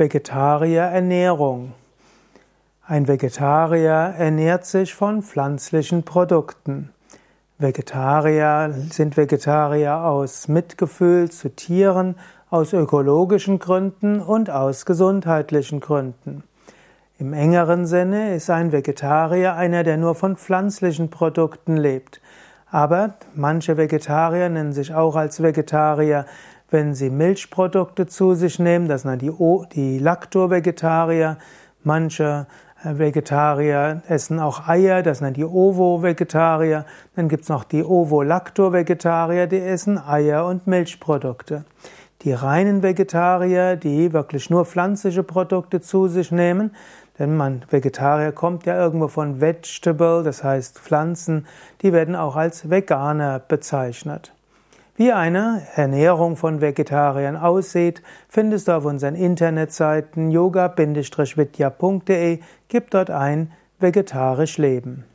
Vegetarierernährung. Ein Vegetarier ernährt sich von pflanzlichen Produkten. Vegetarier sind Vegetarier aus Mitgefühl zu Tieren, aus ökologischen Gründen und aus gesundheitlichen Gründen. Im engeren Sinne ist ein Vegetarier einer, der nur von pflanzlichen Produkten lebt. Aber manche Vegetarier nennen sich auch als Vegetarier, wenn sie Milchprodukte zu sich nehmen, das sind die, die Lacto-Vegetarier. Manche äh, Vegetarier essen auch Eier, das sind die Ovo-Vegetarier. Dann gibt's noch die Ovo-Lacto-Vegetarier, die essen Eier und Milchprodukte. Die reinen Vegetarier, die wirklich nur pflanzliche Produkte zu sich nehmen, denn man, Vegetarier kommt ja irgendwo von Vegetable, das heißt Pflanzen, die werden auch als Veganer bezeichnet. Wie eine Ernährung von Vegetariern aussieht, findest du auf unseren Internetseiten yoga-vidya.de, gib dort ein vegetarisch leben.